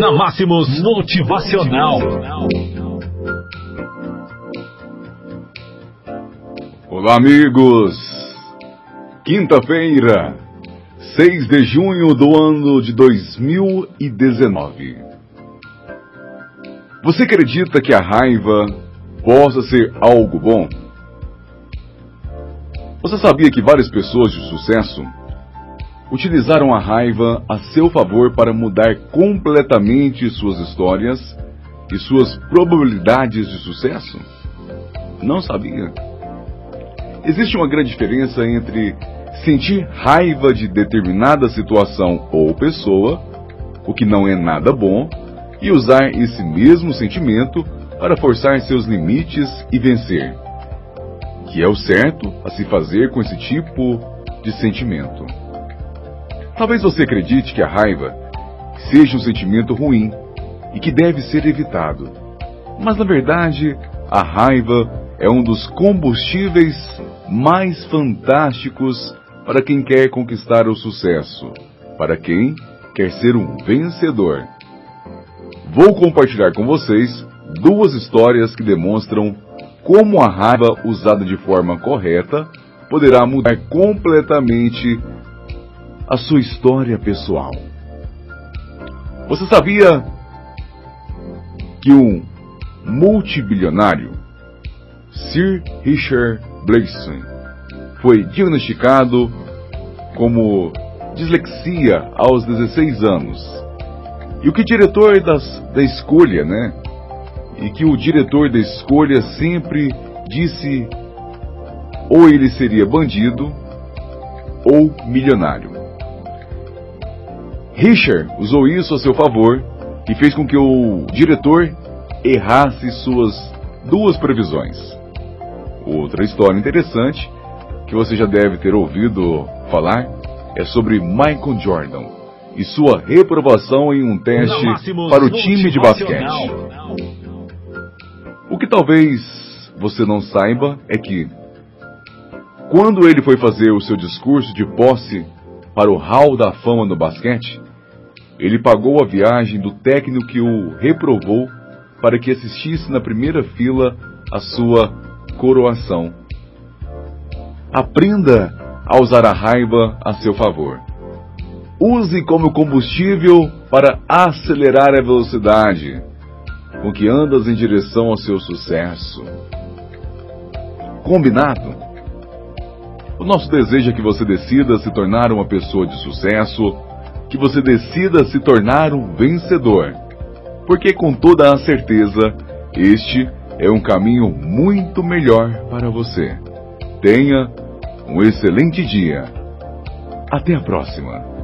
na Máximos Motivacional. Olá, amigos. Quinta-feira, 6 de junho do ano de 2019. Você acredita que a raiva possa ser algo bom? Você sabia que várias pessoas de sucesso utilizaram a raiva a seu favor para mudar completamente suas histórias e suas probabilidades de sucesso? Não sabia. Existe uma grande diferença entre sentir raiva de determinada situação ou pessoa, o que não é nada bom, e usar esse mesmo sentimento para forçar seus limites e vencer, que é o certo a se fazer com esse tipo de sentimento. Talvez você acredite que a raiva seja um sentimento ruim e que deve ser evitado. Mas na verdade, a raiva é um dos combustíveis mais fantásticos para quem quer conquistar o sucesso, para quem quer ser um vencedor. Vou compartilhar com vocês duas histórias que demonstram como a raiva usada de forma correta poderá mudar completamente a sua história pessoal. Você sabia que um multibilionário, Sir Richard Branson, foi diagnosticado como dislexia aos 16 anos. E o que diretor das, da escolha, né? E que o diretor da escolha sempre disse ou ele seria bandido ou milionário. Richard usou isso a seu favor e fez com que o diretor errasse suas duas previsões. Outra história interessante que você já deve ter ouvido falar é sobre Michael Jordan e sua reprovação em um teste para o time de basquete. O que talvez você não saiba é que, quando ele foi fazer o seu discurso de posse para o Hall da Fama no basquete, ele pagou a viagem do técnico que o reprovou para que assistisse na primeira fila a sua coroação. Aprenda a usar a raiva a seu favor. Use como combustível para acelerar a velocidade com que andas em direção ao seu sucesso. Combinado? O nosso desejo é que você decida se tornar uma pessoa de sucesso que você decida se tornar um vencedor, porque com toda a certeza este é um caminho muito melhor para você. Tenha um excelente dia. Até a próxima.